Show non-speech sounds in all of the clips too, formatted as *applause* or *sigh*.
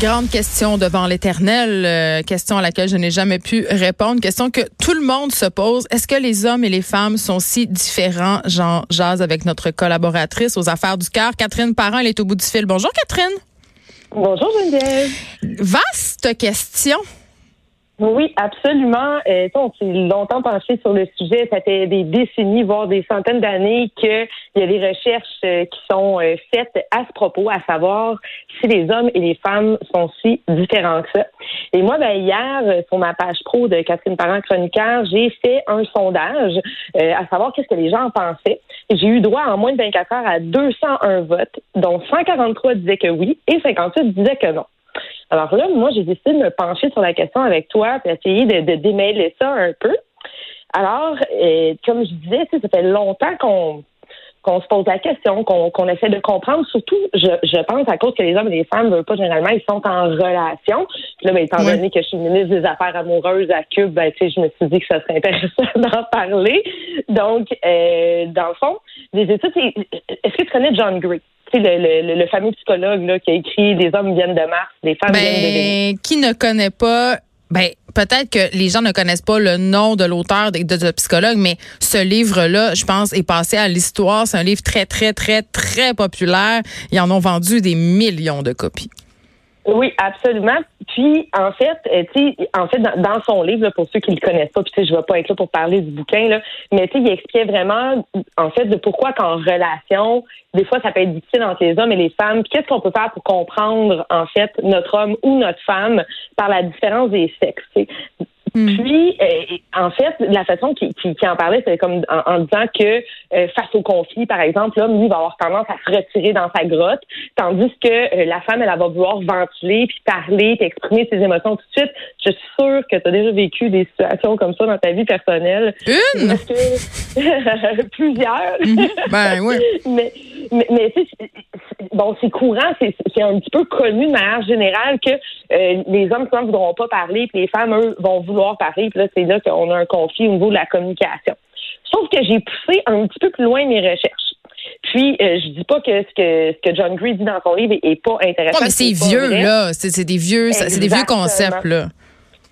Grande question devant l'éternel, euh, question à laquelle je n'ai jamais pu répondre, question que tout le monde se pose. Est-ce que les hommes et les femmes sont si différents? Jean jase avec notre collaboratrice aux affaires du cœur, Catherine Parent, elle est au bout du fil. Bonjour Catherine. Bonjour Geneviève. Vaste question. Oui, absolument. Euh, on s'est longtemps penché sur le sujet. Ça fait des décennies, voire des centaines d'années qu'il y a des recherches euh, qui sont euh, faites à ce propos, à savoir si les hommes et les femmes sont si différents que ça. Et moi, ben, hier, euh, sur ma page pro de Catherine Parent Chroniqueur, j'ai fait un sondage à savoir qu'est-ce que les gens en pensaient. J'ai eu droit en moins de 24 heures à 201 votes, dont 143 disaient que oui et 58 disaient que non. Alors là, moi, j'ai décidé de me pencher sur la question avec toi et essayer de, démêler ça un peu. Alors, euh, comme je disais, ça fait longtemps qu'on qu'on se pose la question, qu'on essaie de comprendre. Surtout, je, je, pense à cause que les hommes et les femmes ne veulent pas généralement, ils sont en relation. Puis là, ben, étant donné que je suis ministre des Affaires amoureuses à Cube, ben, je me suis dit que ça serait intéressant *laughs* d'en parler. Donc, euh, dans le fond, les études, est-ce que tu connais John Gray? Le, le, le, fameux psychologue là, qui a écrit Les hommes viennent de Mars, les femmes viennent de Vénus. Ben, qui ne connaît pas ben, peut-être que les gens ne connaissent pas le nom de l'auteur de, de, psychologue, mais ce livre-là, je pense, est passé à l'histoire. C'est un livre très, très, très, très populaire. Ils en ont vendu des millions de copies. Oui, absolument. Puis, en fait, euh, tu en fait, dans, son livre, pour ceux qui le connaissent pas, puis tu sais, je vais pas être là pour parler du bouquin, là, mais tu sais, il expliquait vraiment, en fait, de pourquoi qu'en relation, des fois, ça peut être difficile entre les hommes et les femmes. Qu'est-ce qu'on peut faire pour comprendre, en fait, notre homme ou notre femme par la différence des sexes. Hmm. Puis, euh, en fait, la façon qu'il qui, qui en parlait, c'est comme en, disant que euh, face au conflit, par exemple, l'homme, lui, va avoir tendance à se retirer dans sa grotte, tandis que euh, la femme, elle, va vouloir ventiler, puis parler, puis exprimer ses émotions tout de suite. Je suis sûre que tu as déjà vécu des situations comme ça dans ta vie personnelle. Une? *laughs* Plusieurs. Mhm. Ben oui. *laughs* mais mais, mais bon, c'est courant, c'est un petit peu connu de manière générale que les hommes souvent ne voudront pas parler, puis les femmes, eux, vont vouloir Paris, Puis là, c'est là qu'on a un conflit au niveau de la communication. Sauf que j'ai poussé un petit peu plus loin mes recherches. Puis, euh, je dis pas que ce que, ce que John Gray dit dans son livre est, pas intéressant. mais c'est vieux, là. C'est des vieux, c'est des vieux concepts, là.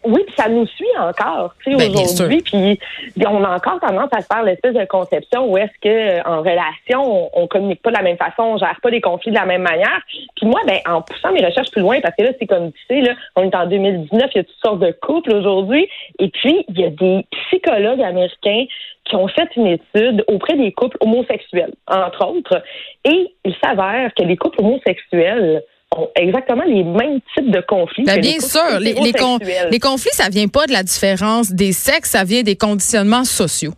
Oui, puis ça nous suit encore, tu sais, ben, aujourd'hui. Puis on a encore tendance à se faire l'espèce de conception où est-ce que euh, en relation, on, communique pas de la même façon, on gère pas des conflits de la même manière. Puis moi, ben en poussant mes recherches plus loin, parce que là, c'est comme tu sais, là, on est en 2019, il y a toutes sortes de couples aujourd'hui. Et puis, il y a des psychologues américains qui ont fait une étude auprès des couples homosexuels, entre autres. Et il s'avère que les couples homosexuels ont exactement les mêmes types de conflits. Ben, bien sûr, les, les, conflits, ça vient pas de la différence des sexes, ça vient des conditionnements sociaux.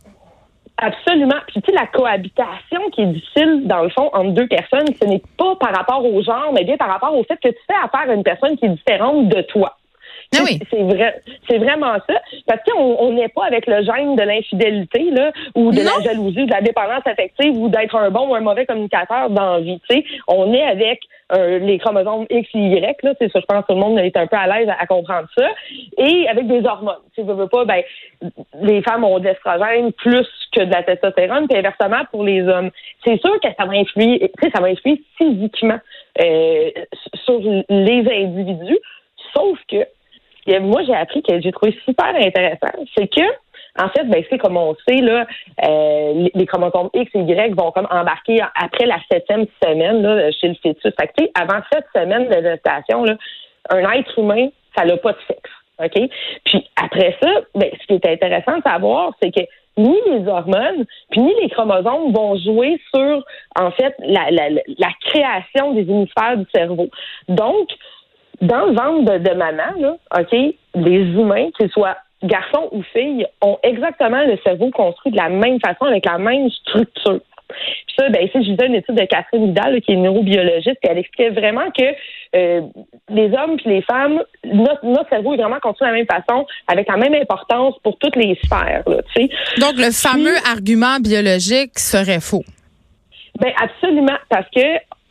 Absolument. Puis tu sais, la cohabitation qui est difficile, dans le fond, entre deux personnes, ce n'est pas par rapport au genre, mais bien par rapport au fait que tu fais affaire à une personne qui est différente de toi. Ah oui. C'est vrai, c'est vraiment ça. Parce qu'on n'est pas avec le gène de l'infidélité là, ou de la jalousie, de la dépendance affective, ou d'être un bon ou un mauvais communicateur dans la vie. On est avec euh, les chromosomes X et Y. Là, c'est ça, je pense que tout le monde est un peu à l'aise à, comprendre ça. Et avec des hormones. Tu veux, veux pas, ben, les femmes ont de l'estrogène plus que de la testostérone, puis inversement pour les hommes. C'est sûr que ça va influer, ça va influer physiquement euh, sur les individus. Sauf que moi, j'ai appris que j'ai trouvé super intéressant, c'est que en fait, ben, c'est comme on sait, là, euh, les chromosomes X et Y vont comme embarquer après la septième semaine là, chez le fœtus. Fait que, avant cette semaine de gestation, là, un être humain, ça n'a pas de sexe. OK? Puis après ça, ben, ce qui est intéressant de savoir, c'est que ni les hormones, puis ni les chromosomes vont jouer sur, en fait, la, la, la création des hémisphères du cerveau. Donc, dans le ventre de, maman, là, OK, les humains, qu'ils soient garçons ou filles, ont exactement le cerveau construit de la même façon, avec la même structure. Puis ça, ben, ici, je disais une étude de Catherine Vidal, qui est neurobiologiste, et elle expliquait vraiment que euh, les hommes et les femmes, notre, cerveau est vraiment construit de la même façon, avec la même importance pour toutes les sphères. Là, Donc, le fameux argument biologique serait faux. Ben absolument, parce que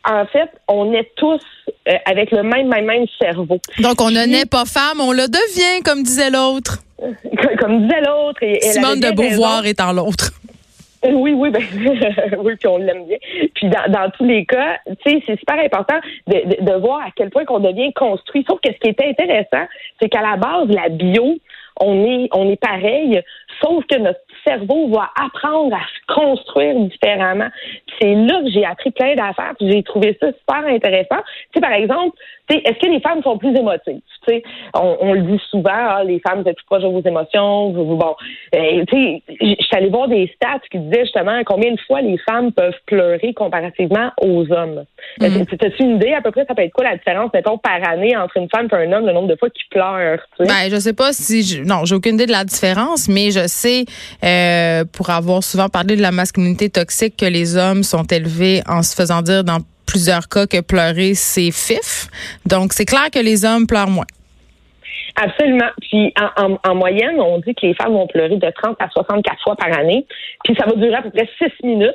en fait, on est tous euh, avec le même, même, même cerveau. Donc, on ne naît pas femme, on le devient, comme disait l'autre. *laughs* comme disait l'autre. Simone de Beauvoir étant l'autre. Oui, oui, ben, *laughs* oui, puis on l'aime bien. Puis dans, dans tous les cas, tu sais, c'est super important de, de, voir à quel point qu'on devient construit. Sauf que ce qui était intéressant, c'est qu'à la base, la bio, on est, on est pareil, sauf que notre cerveau va apprendre à se construire différemment. C'est là que j'ai appris plein d'affaires, puis j'ai trouvé ça super intéressant. Tu sais, par exemple, est-ce que les femmes sont plus émotives? Tu sais, on, le dit souvent, ah, les femmes, vous êtes plus proches de vos émotions. Vous, bon, euh, tu sais, je suis allée voir des stats qui disaient justement combien de fois les femmes peuvent pleurer comparativement aux hommes. Mm. As-tu une idée à peu près, ça peut être quoi la différence, mettons, par année entre une femme et un homme, le nombre de fois qu'ils pleurent? Tu sais? Ben, je sais pas si... Je, non, j'ai aucune idée de la différence, mais je euh, pour avoir souvent parlé de la masculinité toxique, que les hommes sont élevés en se faisant dire dans plusieurs cas que pleurer, c'est fif. Donc, c'est clair que les hommes pleurent moins. Absolument. Puis en, moyenne, on dit que les femmes vont pleurer de 30 à 64 fois par année. Puis ça va durer à peu près 6 minutes.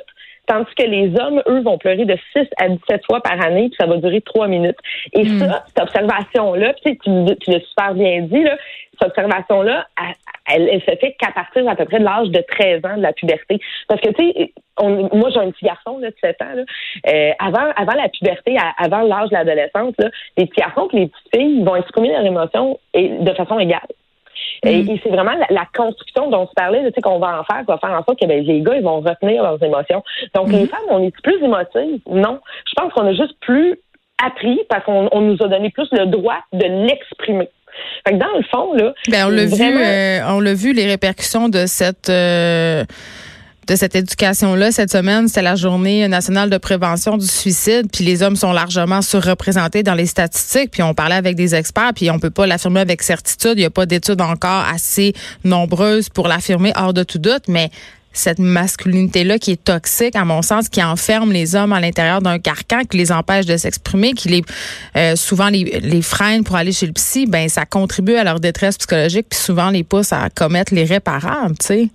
Tandis que les hommes, eux, vont pleurer de 6 à 17 fois par année, puis ça va durer 3 minutes. Et hmm. ça, cette observation-là, tu, tu l'as super bien dit, là, cette observation-là, elle, elle, se fait qu'à partir à peu près de l'âge de 13 ans de la puberté. Parce que, tu sais, moi, j'ai un petit garçon là, de 7 ans. Là. Euh, avant, avant la puberté, avant l'âge de l'adolescence, les petits garçons et les petites filles vont exprimer leurs émotions de façon égale. Et, mm. c'est vraiment la, construction dont on se parlait, tu sais, qu'on va en faire, qu'on va faire en sorte que ben, les gars, ils vont retenir leurs émotions. Donc, les mm-hmm. femmes, on est plus émotives? Non. Je pense qu'on a juste plus appris parce qu'on nous a donné plus le droit de l'exprimer. Fait que dans le fond, là. Ben, on l'a vu, euh, on l'a vu, les répercussions de cette, euh, de cette éducation-là. Cette semaine, c'était la journée nationale de prévention du suicide, puis les hommes sont largement surreprésentés dans les statistiques, puis on parlait avec des experts, puis on peut pas l'affirmer avec certitude. Il n'y a pas d'études encore assez nombreuses pour l'affirmer hors de tout doute, mais cette masculinité-là qui est toxique, à mon sens, qui enferme les hommes à l'intérieur d'un carcan, qui les empêche de s'exprimer, qui les euh, souvent les, les freine pour aller chez le psy, ben ça contribue à leur détresse psychologique, puis souvent les pousse à commettre les réparables, tu sais.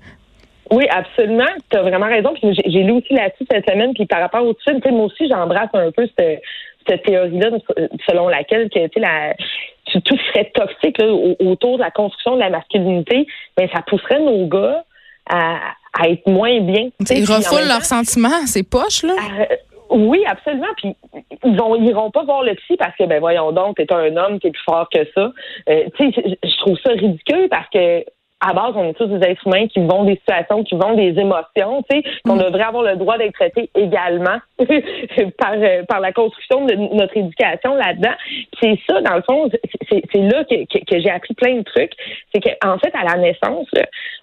Oui, absolument. Tu as vraiment raison. Puis j'ai lu aussi là-dessus cette semaine. Puis par rapport au dessus moi aussi, j'embrasse un peu cette, cette théorie-là selon laquelle que, la, tout serait toxique autour de la construction de la masculinité. Mais ça pousserait nos gars à, à être moins bien. Ils refoulent leurs sentiments, c'est poche, là? Euh, oui, absolument. Puis ils vont, iront pas voir le psy parce que ben voyons donc, t'es un homme, t'es plus fort que ça. Euh, tu sais, je trouve ça ridicule parce que à base, on est tous des êtres humains qui vont des situations, qui vont des émotions, tu sais, qu'on mm. devrait avoir le droit d'être traités également *laughs* par, euh, par la construction de notre éducation là-dedans. C'est ça, dans le fond, c'est là que, que, j'ai appris plein de trucs. C'est qu'en fait, à la naissance,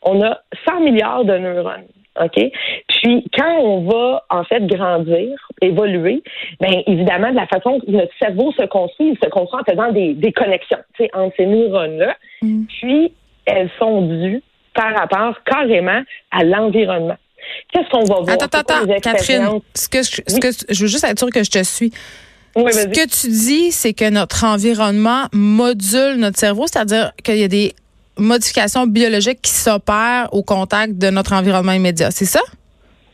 on a 100 milliards de neurones. OK? Puis, quand on va, en fait, grandir, évoluer, bien, évidemment, de la façon que notre cerveau se construit, il se construit en faisant des, des connexions, tu sais, entre ces neurones-là. Mm. Puis, elles sont dues par rapport carrément à l'environnement. Qu'est-ce qu'on va voir? Attends, attends, Catherine, ce que, je, ce que je veux juste être sûre que je te suis. ce que tu dis, c'est que notre environnement module notre cerveau, c'est-à-dire qu'il y a des modifications biologiques qui s'opèrent au contact de notre environnement immédiat. C'est ça?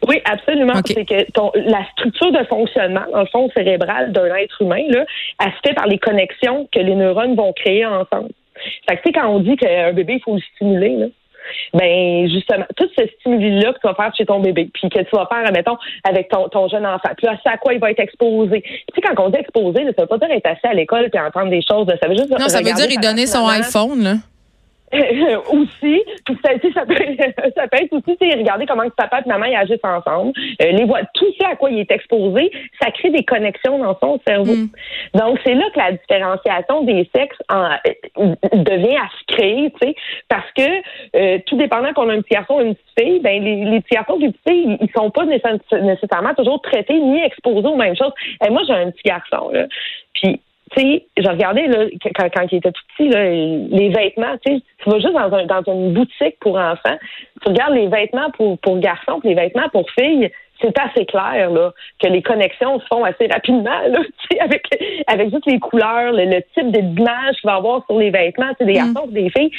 Oui, absolument. C'est que la structure de fonctionnement, dans le fond cérébral d'un être humain, là, elle se fait par les connexions que les neurones vont créer ensemble. Fait que, tu sais, quand on dit qu'un bébé, il faut le stimuler, là, ben justement, tout ce stimuli-là que tu vas faire chez ton bébé, puis que tu vas faire, admettons, avec ton, ton jeune enfant. Puis là, c'est à quoi il va être exposé. Tu sais, quand on dit exposé, ça veut pas dire être assis à l'école et entendre des choses. Ça veut juste Non, ça veut dire il donner son iPhone, là. *laughs* aussi, ça, ça, peut, *laughs* ça peut être aussi, regarder comment papa et maman agissent ensemble, euh, les voix, tout ce à quoi il est exposé, ça crée des connexions dans son cerveau. Mm. Donc c'est là que la différenciation des sexes en, euh, devient à se créer, tu sais, parce que euh, tout dépendant qu'on a un petit garçon ou une petite fille, ben les, les petits garçons et les petites filles, ils sont pas nécessairement toujours traités ni exposés aux mêmes choses. Et moi j'ai un petit garçon là, puis tu sais, je regardais là, quand, quand il était tout petit, là, les vêtements, tu sais, tu vas juste dans, un, dans une boutique pour enfants, tu regardes les vêtements pour, pour garçons, puis les vêtements pour filles, c'est assez clair là, que les connexions se font assez rapidement là, *laughs* avec avec juste les couleurs, le, type d'image qu'il va avoir sur les vêtements, des mm. garçons, des filles.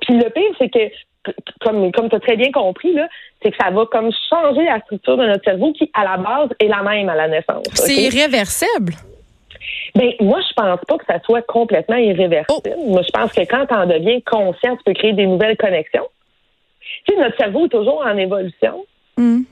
Puis le pire, c'est que comme comme tu as très bien compris là, c'est que ça va comme changer la structure de notre cerveau qui à la base est la même à la naissance. C'est irréversible. Ben, moi, je pense pas que ça soit complètement irréversible. Oh. Moi, je pense que quand tu en deviens conscient, tu peux créer des nouvelles connexions. Tu sais, notre cerveau est toujours en évolution. Mm.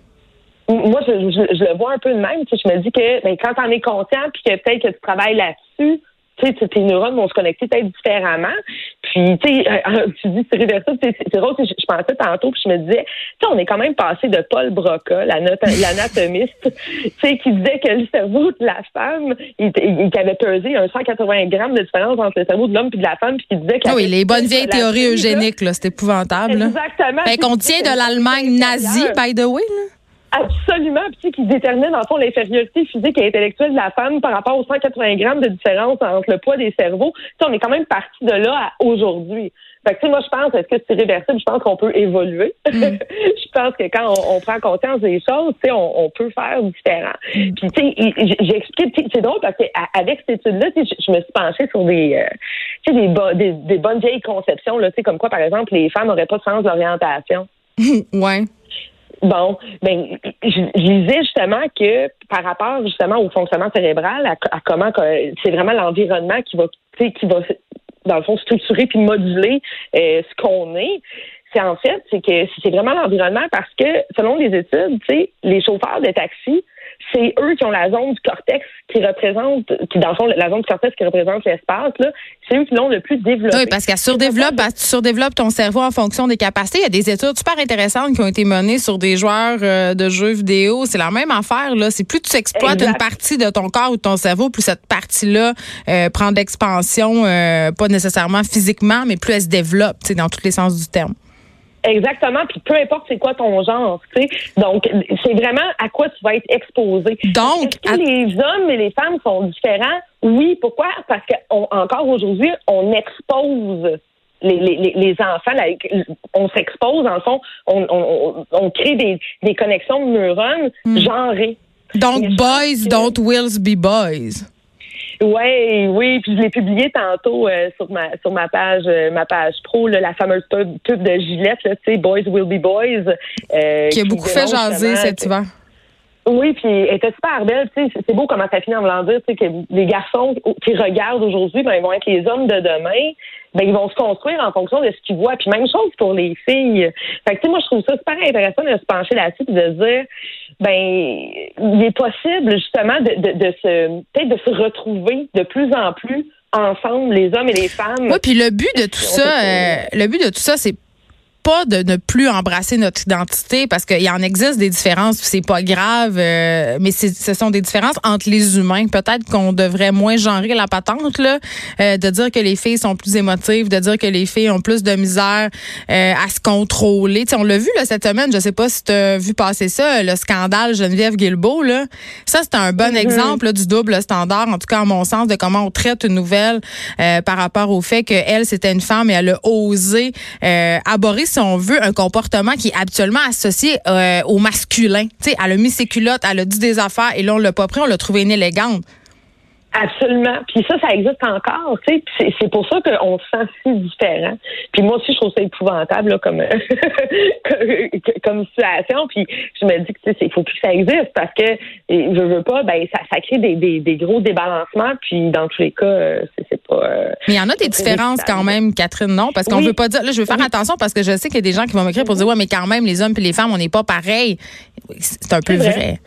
Moi, je, le vois un peu de même. Je me dis que ben, quand tu en es conscient, puis que peut-être que tu travailles là-dessus, tu sais, tes neurones vont se connecter peut-être différemment. Puis, tu sais, *laughs* euh, tu dis c'est réversible. C'est drôle, je, je pensais tantôt, puis je me disais, tu sais, on est quand même passé de Paul Broca, *laughs* l'anatomiste, tu sais, qui disait que le cerveau de la femme, il, il, avait pesé un 180 grammes de différence entre le cerveau de l'homme et de la femme, puis qui disait que... Ah oui, les bonnes vieilles théories eugéniques, là, c'est épouvantable. Exactement. Fait qu'on tient de l'Allemagne nazie, by the way, là. Absolument, puis qui détermine en fond l'infériorité physique et intellectuelle de la femme par rapport aux 180 grammes de différence entre le poids des cerveaux. on est quand même parti de là à aujourd'hui. Fait que, moi, je pense, est-ce que c'est réversible? Je pense qu'on peut évoluer. Mm. *laughs* je pense que quand on, prend conscience des choses, on, on peut faire différent. Mm. Puis, tu sais, j'ai expliqué, c'est drôle parce qu'avec cette étude-là, je, me suis penchée sur des, euh, des, des, bonnes vieilles conceptions, là, comme quoi, par exemple, les femmes n'auraient pas de sens d'orientation. *laughs* ouais. Bon, ben, je, disais justement que par rapport justement au fonctionnement cérébral, à, comment c'est vraiment l'environnement qui va, qui va dans le fond structurer puis moduler euh, ce qu'on est. C'est en fait, c'est que c'est vraiment l'environnement parce que selon les études, les chauffeurs de taxi c'est eux qui ont la zone du cortex qui représente, qui dans le fond, la zone du cortex qui représente l'espace, là, c'est eux qui l'ont le plus développé. Oui, parce qu'elle surdéveloppe, tu surdéveloppes ton cerveau en fonction des capacités. Il y a des études super intéressantes qui ont été menées sur des joueurs euh, de jeux vidéo. C'est la même affaire, là. C'est plus tu exploites une partie de ton corps ou de ton cerveau, plus cette partie-là euh, prend d'expansion, euh, pas nécessairement physiquement, mais plus elle se développe, dans tous les sens du terme. Exactement, puis peu importe c'est quoi ton genre, tu sais. Donc c'est vraiment à quoi tu vas être exposé. Donc Est-ce que les hommes et les femmes sont différents? Oui, pourquoi? Parce qu'encore aujourd'hui, on expose les, les, les enfants, on s'expose, en fond, on, on, on crée des, des connexions de neurones hmm. genrées. Donc, boys don't wills be boys. Oui, oui, puis je l'ai publié tantôt euh, sur ma sur ma page euh, ma page pro la fameuse pub, de Gillette, tu sais, Boys Will Be Boys, euh, qui a beaucoup fait jaser cet hiver. Oui, puis elle était super belle. Tu sais, c'est beau comment ça finit en voulant dire, tu sais, que les garçons qui regardent aujourd'hui, ben, ils vont être les hommes de demain. Ben, ils vont se construire en fonction de ce qu'ils voient. Puis même chose pour les filles. Fait que, tu sais, moi, je trouve ça super intéressant de se pencher là-dessus et de se dire, ben, il est possible, justement, de, de, de se, peut-être de se retrouver de plus en plus ensemble, les hommes et les femmes. Oui, puis le but de tout ça, euh, le but de tout ça, c'est pas de ne plus embrasser notre identité parce qu'il en existe des différences, c'est pas grave, euh, mais ce sont des différences entre les humains. Peut-être qu'on devrait moins genrer la patente là, euh, de dire que les filles sont plus émotives, de dire que les filles ont plus de misère euh, à se contrôler. T'sais, on l'a vu là, cette semaine, je sais pas si tu as vu passer ça, le scandale Geneviève Guilbeault là. Ça c'est un bon mm-hmm. exemple du double standard, en tout cas à mon sens, de comment on traite une nouvelle par rapport au fait qu'elle c'était une femme et elle a osé aborder si on veut, un comportement qui est habituellement associé euh, au masculin. Tu sais, elle a mis ses culottes, elle a dit des affaires et là, on l'a pas pris, on l'a trouvé inélégante. Absolument. Puis ça, ça existe encore, tu sais. C'est pour ça qu'on se sent si différent. Puis moi aussi, je trouve ça épouvantable comme, *laughs* comme situation. Puis je me dis que il faut plus que ça existe parce que je veux pas, ben ça, ça crée des, des, des, gros débalancements. Puis dans tous les cas, euh, c'est pas. Euh, Mais il y en a des différences quand même, Catherine, non? Parce qu'on veut pas dire. Là, je veux faire attention parce que je sais qu'il y a des gens qui vont m'écrire pour dire ouais, mais quand même, les hommes et les femmes, on n'est pas pareil. C'est un peu vrai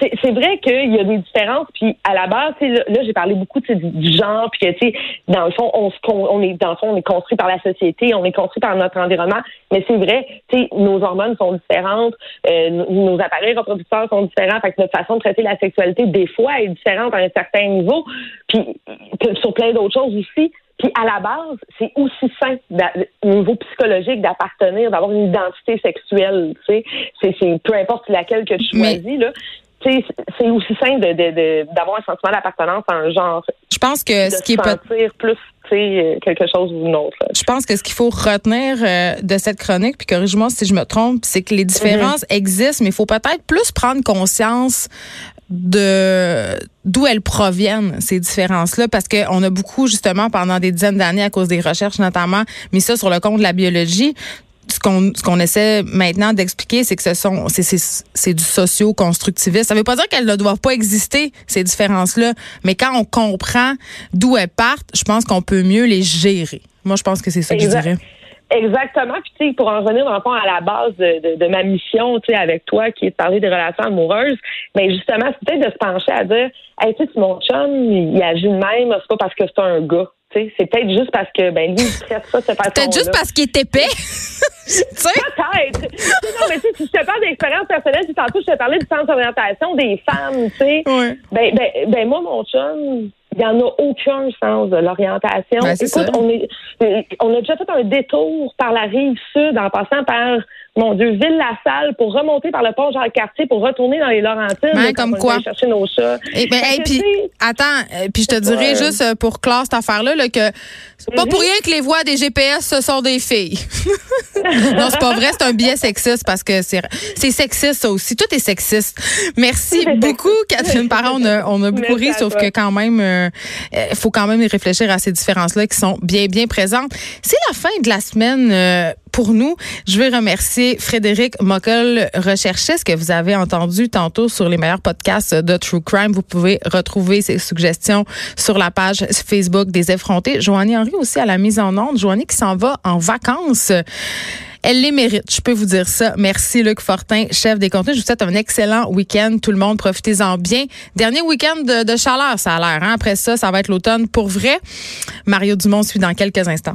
c'est vrai qu'il y a des différences. Puis à la base, là, là j'ai parlé beaucoup du, du genre, puis que tu sais, dans le fond, on, on est dans le fond, on est construit par la société, on est construit par notre environnement. Mais c'est vrai, tu sais, nos hormones sont différentes, euh, nos appareils reproducteurs sont différents. Fait que notre façon de traiter la sexualité des fois est différente à un certain niveau. Puis sur plein d'autres choses aussi. Puis à la base, c'est aussi sain au niveau psychologique d'appartenir, d'avoir une identité sexuelle. Tu sais, c'est peu importe laquelle que tu choisis là c'est aussi simple d'avoir un sentiment d'appartenance à un genre. Je pense que ce qui est sentir plus quelque chose ou une autre. Je pense que ce qu'il faut retenir euh, de cette chronique, puis corrige-moi si je me trompe, c'est que les différences mm-hmm. existent, mais il faut peut-être plus prendre conscience de d'où elles proviennent ces différences là parce qu'on a beaucoup justement pendant des dizaines d'années à cause des recherches notamment mis ça sur le compte de la biologie ce qu'on ce qu'on essaie maintenant d'expliquer, c'est que ce sont c'est du socio-constructivisme. Ça veut pas dire qu'elles ne doivent pas exister ces différences-là, mais quand on comprend d'où elles partent, je pense qu'on peut mieux les gérer. Moi, je pense que c'est ça que je dirais. Exactement. Puis, tu sais, pour en revenir dans le fond à la base de, de, ma mission, tu sais, avec toi, qui est de parler des relations amoureuses, mais justement, c'est peut-être de se pencher à dire, hey, tu sais, mon chum, il agit de même, c'est pas parce que c'est un gars. C'est peut-être juste parce que, ben, lui, il traite ça de cette façon Peut-être juste parce qu'il est épais. *laughs* Peut-être. non, mais si je te parle d'expérience personnelle, puis tantôt, je te parlais du centre d'orientation des femmes, tu sais. Ouais. Ben, ben, ben, moi, mon chum, il n'y en a aucun sens de l'orientation. Ben, Écoute, on, est, on a déjà fait un détour par la rive sud en passant par mon Dieu, Ville-la-Salle pour remonter par le pont Jean-Cartier pour retourner dans les Laurentides. Ben, comme quoi. chercher nos chats. Et ben, hey, puis, attends, euh, puis je te dirais juste euh, pour clore cette affaire-là là, que c'est pas pour rien que les voix des GPS ce sont des filles. *laughs* non, c'est pas vrai, c'est un biais sexiste parce que c'est sexiste ça aussi. Tout est sexiste. Merci *laughs* beaucoup, Catherine Parent. On a, on a beaucoup ri, sauf que quand même, il euh, faut quand même y réfléchir à ces différences-là qui sont bien, bien présentes. C'est la fin de la semaine pour nous. Je veux remercier Frédéric Mockel, recherchiste que vous avez entendu tantôt sur les meilleurs podcasts de True Crime. Vous pouvez retrouver ses suggestions sur la page Facebook des effrontés. Joanie Henry aussi à la mise en onde. Joanie qui s'en va en vacances. Elle les mérite, je peux vous dire ça. Merci Luc Fortin, chef des contenus. Je vous souhaite un excellent week-end. Tout le monde, profitez-en bien. Dernier week-end de, chaleur, ça a l'air. Hein? Après ça, ça va être l'automne pour vrai. Mario Dumont suit dans quelques instants.